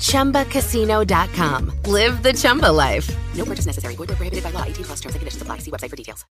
ChumbaCasino.com. Live the Chumba life. No purchase necessary. Void prohibited by law. 18 plus terms and conditions apply. See website for details.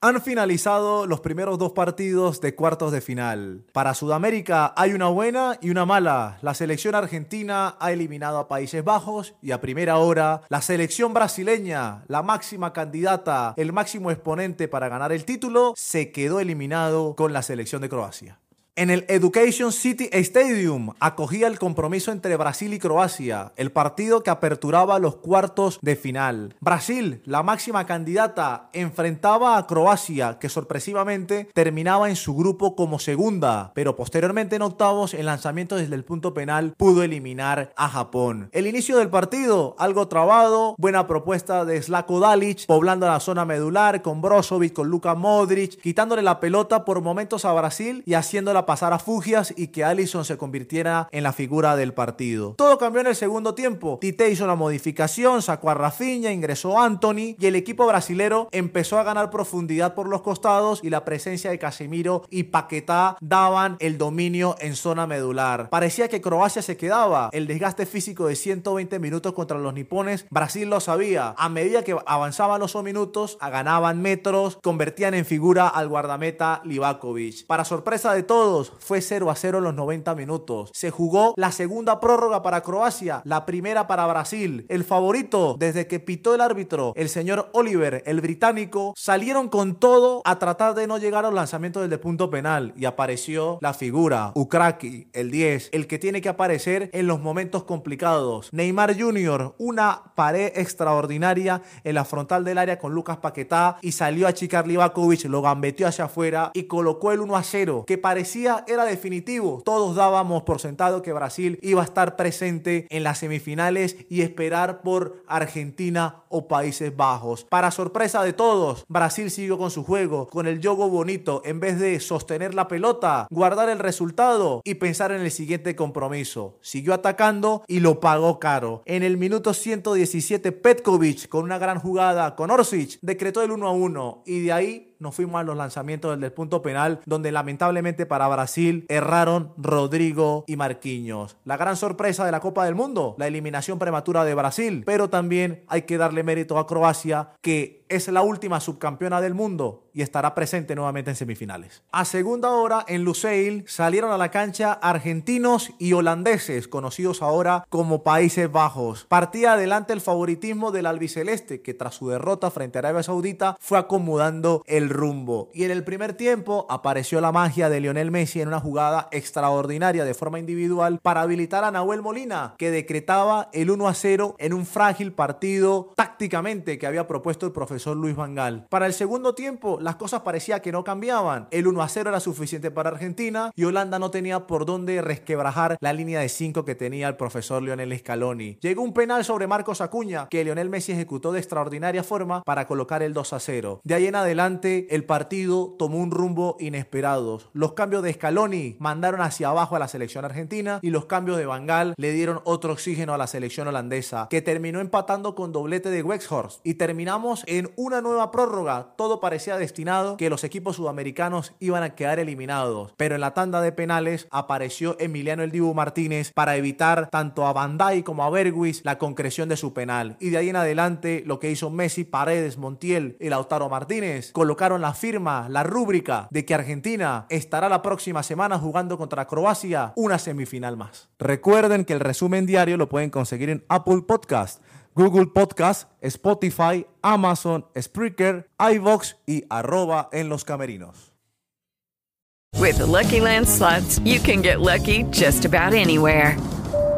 Han finalizado los primeros dos partidos de cuartos de final. Para Sudamérica hay una buena y una mala. La selección argentina ha eliminado a Países Bajos y a primera hora la selección brasileña, la máxima candidata, el máximo exponente para ganar el título, se quedó eliminado con la selección de Croacia. En el Education City Stadium acogía el compromiso entre Brasil y Croacia, el partido que aperturaba los cuartos de final. Brasil, la máxima candidata, enfrentaba a Croacia, que sorpresivamente terminaba en su grupo como segunda, pero posteriormente en octavos, el lanzamiento desde el punto penal pudo eliminar a Japón. El inicio del partido, algo trabado, buena propuesta de Slako Dalic, poblando la zona medular con Brozovic, con Luka Modric, quitándole la pelota por momentos a Brasil y haciéndola pasar a Fugias y que Allison se convirtiera en la figura del partido. Todo cambió en el segundo tiempo. Tite hizo la modificación, sacó a Rafinha, ingresó Anthony y el equipo brasilero empezó a ganar profundidad por los costados y la presencia de Casemiro y Paquetá daban el dominio en zona medular. Parecía que Croacia se quedaba. El desgaste físico de 120 minutos contra los nipones, Brasil lo sabía. A medida que avanzaban los minutos, ganaban metros, convertían en figura al guardameta Livakovic. Para sorpresa de todos, fue 0 a 0 en los 90 minutos. Se jugó la segunda prórroga para Croacia, la primera para Brasil. El favorito, desde que pitó el árbitro, el señor Oliver, el británico, salieron con todo a tratar de no llegar a los lanzamientos del de punto penal y apareció la figura, Ukraki, el 10, el que tiene que aparecer en los momentos complicados. Neymar Jr., una pared extraordinaria en la frontal del área con Lucas Paquetá y salió a Chikar Livakovic, lo gambeteó hacia afuera y colocó el 1 a 0, que parecía era definitivo. Todos dábamos por sentado que Brasil iba a estar presente en las semifinales y esperar por Argentina o Países Bajos. Para sorpresa de todos, Brasil siguió con su juego, con el juego bonito, en vez de sostener la pelota, guardar el resultado y pensar en el siguiente compromiso. Siguió atacando y lo pagó caro. En el minuto 117, Petkovic, con una gran jugada con Orsic, decretó el 1 a 1 y de ahí nos fuimos a los lanzamientos del punto penal, donde lamentablemente para Brasil erraron Rodrigo y Marquinhos. La gran sorpresa de la Copa del Mundo, la eliminación prematura de Brasil, pero también hay que darle mérito a Croacia, que es la última subcampeona del mundo y estará presente nuevamente en semifinales. A segunda hora, en Lusail, salieron a la cancha argentinos y holandeses, conocidos ahora como Países Bajos. Partía adelante el favoritismo del albiceleste, que tras su derrota frente a Arabia Saudita fue acomodando el rumbo. Y en el primer tiempo apareció la magia de Lionel Messi en una jugada extraordinaria de forma individual para habilitar a Nahuel Molina, que decretaba el 1 a 0 en un frágil partido tácticamente que había propuesto el profesor Luis Vangal. Para el segundo tiempo, las cosas parecía que no cambiaban. El 1 a 0 era suficiente para Argentina y Holanda no tenía por dónde resquebrajar la línea de 5 que tenía el profesor Lionel Scaloni. Llegó un penal sobre Marcos Acuña que Lionel Messi ejecutó de extraordinaria forma para colocar el 2 a 0. De ahí en adelante, el partido tomó un rumbo inesperado. Los cambios de Scaloni mandaron hacia abajo a la selección argentina y los cambios de Vangal le dieron otro oxígeno a la selección holandesa, que terminó empatando con doblete de Wexhorst. Y terminamos en una nueva prórroga. Todo parecía destinado que los equipos sudamericanos iban a quedar eliminados. Pero en la tanda de penales apareció Emiliano El Dibu Martínez para evitar tanto a Bandai como a Berguis la concreción de su penal. Y de ahí en adelante lo que hizo Messi, Paredes, Montiel y Lautaro Martínez la firma, la rúbrica de que Argentina estará la próxima semana jugando contra Croacia una semifinal más. Recuerden que el resumen diario lo pueden conseguir en Apple Podcast. Google Podcast, Spotify, Amazon, Spreaker, iVox y arroba en los camerinos.